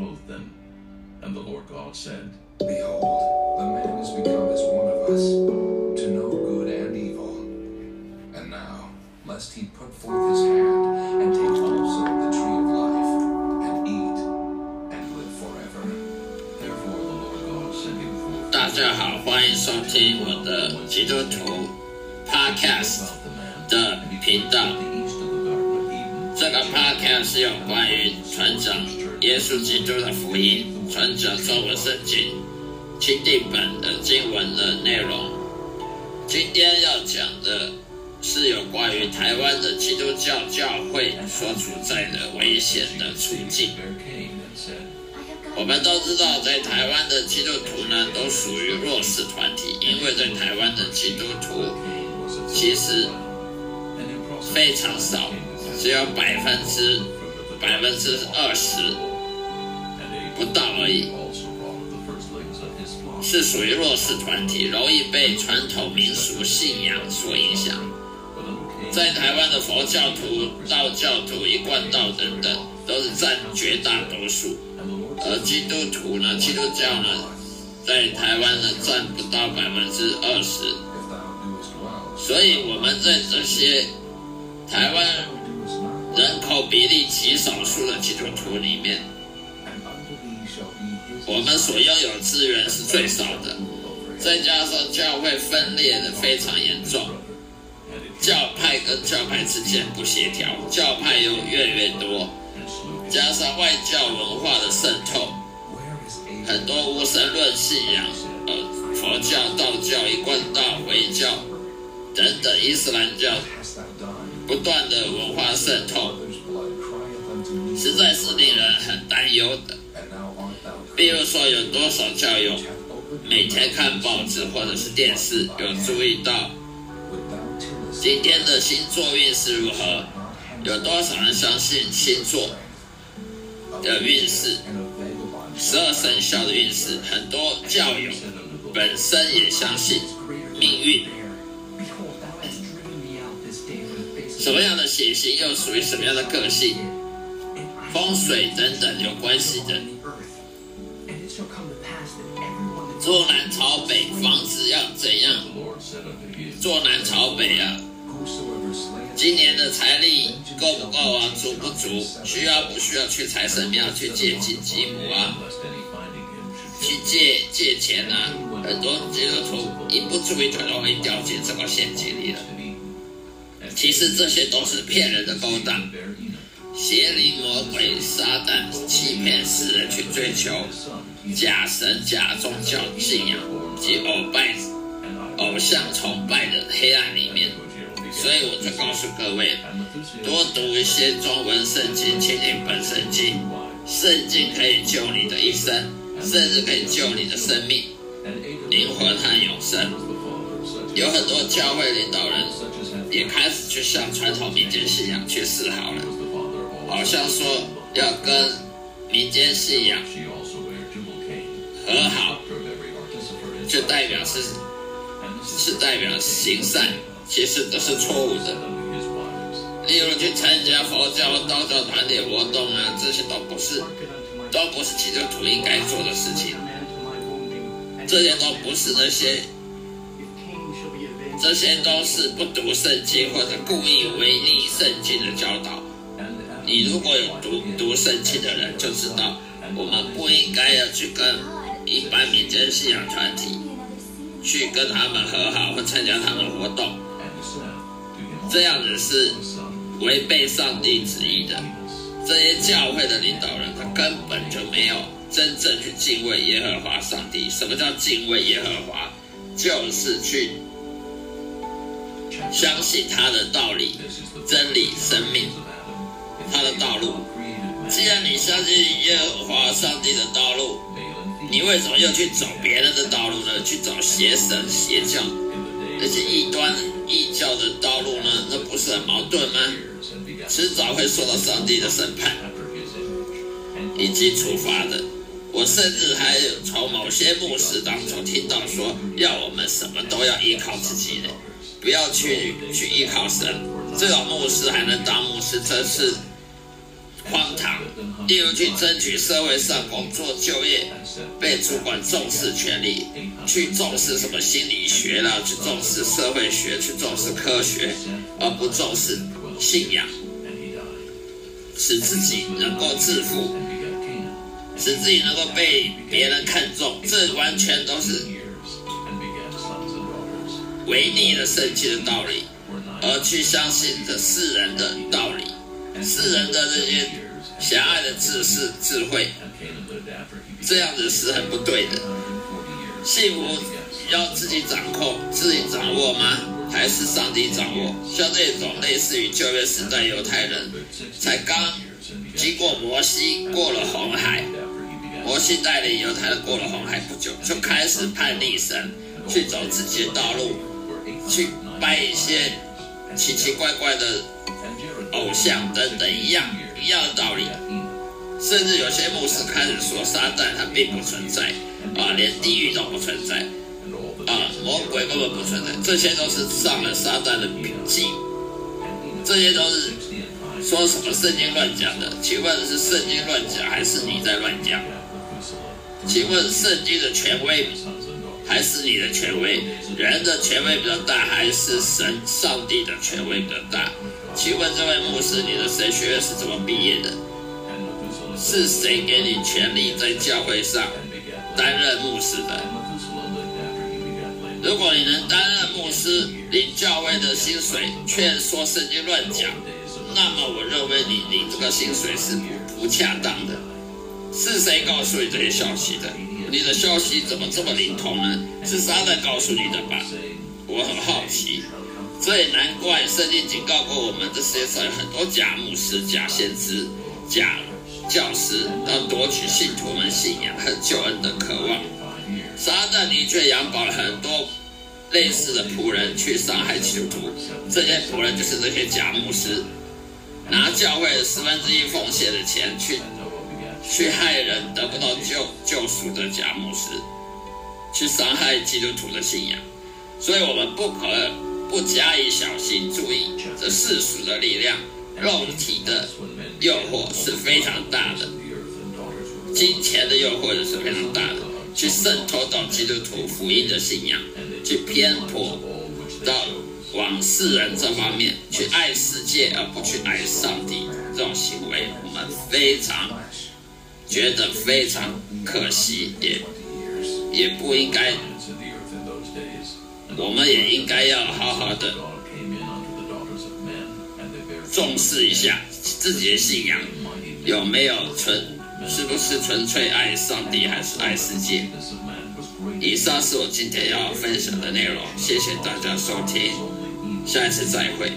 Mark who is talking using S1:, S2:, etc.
S1: clothed them. And the Lord God said,
S2: Behold, the man is become as one of us, to know good and evil. And now, lest he put forth his hand and take also the tree of life, and eat, and live forever.
S1: Therefore the Lord God sent him forth
S3: 大家好，欢迎收听我的基督徒 Podcast
S1: about the man
S3: 的频道。
S1: the east of the Garden of Eden.
S3: 这个 Podcast 是有关于传讲 耶稣基督的福音，传讲中文圣经钦定本的经文的内容。今天要讲的是有关于台湾的基督教教会所处在的危险的处境。我们都知道，在台湾的基督徒呢，都属于弱势团体，因为在台湾的基督徒其实非常少，只有百分之百分之二十不到而已，是属于弱势团体，容易被传统民俗信仰所影响。在台湾的佛教徒、道教徒、一贯道等等，都是占绝大多数。而基督徒呢，基督教呢，在台湾呢占不到百分之二十。所以我们在这些台湾人口比例极少数的基督徒里面，我们所拥有的资源是最少的，再加上教会分裂的非常严重，教派跟教派之间不协调，教派又越来越多，加上外教文化的渗透，很多无神论信仰，呃，佛教、道教、一贯道、回教等等伊斯兰教不断的文化渗透，实在是令人很担忧的。比如说有多少教友每天看报纸或者是电视有注意到。今天的星座运势如何？有多少人相信星座？的运势。十二生肖的运势很多教友本身也相信命运。什么样的血型又属于什么样的个性？风水等等有关系的。坐南朝北，房子要怎样坐南朝北啊！今年的财力够不够啊？足不足？需要不需要去财神庙去借金积木啊去借借钱啊？很多基督徒一不注意就容易掉进这个陷阱里了。其实这些都是骗人的勾当，邪灵魔鬼撒旦欺骗世人去追求假神假宗教信仰及偶拜偶像崇拜的黑暗里面。所以我就告诉各位，多读一些中文圣经、亲近本圣经。圣经可以救你的一生，甚至可以救你的生命、灵魂和永生。有很多教会领导人也开始去向传统民间信仰去示好了，好像说要跟民间信仰很好，就代表是是代表行善，其实都是错误的。例如去参加佛教、道教团体活动啊，这些都不是，都不是基督徒应该做的事情。这些都不是那些，这些都是不读圣经或者故意违逆圣经的教导。你如果有读读圣经的人就知道，我们不应该要去跟一般民间信仰团体去跟他们和好或参加他们活动这样子是违背上帝旨意的。这些教会的领导人，他根本就没有真正去敬畏耶和华上帝。什么叫敬畏耶和华？就是去相信他的道理、真理、生命。他的道路既然你相信耶和华上帝的道路，为什么又去走别人的道路呢？去走邪神邪教那些异端异教的道路呢？那不是很矛盾吗？迟早会受到上帝的审判以及处罚的。我甚至还有从某些牧师当中听到说，要我们什么都要依靠自己的，不要去去依靠神。这种牧师还能当牧师，真是荒唐，例如去争取社会上工作就业，被主管重视权利，去重视什么心理学啦，去重视社会学，去重视科学，而不重视信仰，使自己能够致富，使自己能够被别人看重，这完全都是违逆了圣经的道理，而去相信着世人的道理，世人的这些狭隘的知识智慧，这样子是很不对的。幸福要自己掌控、自己掌握吗？还是上帝掌握？像这种类似于旧约时代犹太人，才刚经过摩西过了红海，摩西带领犹太人过了红海不久，就开始叛逆神，去走自己的道路，去拜一些奇奇怪怪的偶像等等一样一样的道理。甚至有些牧师开始说撒旦他并不存在啊，连地狱都不存在啊，魔鬼根本不存在，这些都是上了撒旦的笔记，这些都是说什么圣经乱讲的？请问是圣经乱讲，还是你在乱讲？请问圣经的权威还是你的权威？人的权威比较大，还是神上帝的权威比较大？请问这位牧师，你的神学院是怎么毕业的？是谁给你权利在教会上担任牧师的？如果你能担任牧师，领教会的薪水，却说圣经乱讲，那么我认为你领这个薪水是不不恰当的。是谁告诉你这些消息的？你的消息怎么这么灵通呢？是撒旦告诉你的吧？我很好奇。这也难怪，圣经警告过我们，这世界上有很多假牧师、假先知、假教师，要夺取信徒们信仰和救恩的渴望。撒旦的确养饱了很多类似的仆人去伤害基督徒，这些仆人就是这些假牧师，拿教会十分之一奉献的钱去去害人得不到救救赎的假牧师，去伤害基督徒的信仰。所以我们不可不加以小心，注意这世俗的力量、肉体的诱惑是非常大的，金钱的诱惑也是非常大的。去渗透到基督徒福音的信仰，去偏颇到往世人这方面去爱世界而不去爱上帝，这种行为我们非常觉得非常可惜，也也不应该，我们也应该要好好的重视一下自己的信仰有没有纯。是不是纯粹爱上帝，还是爱世界？以上是我今天要分享的内容，谢谢大家收听，下一次再会。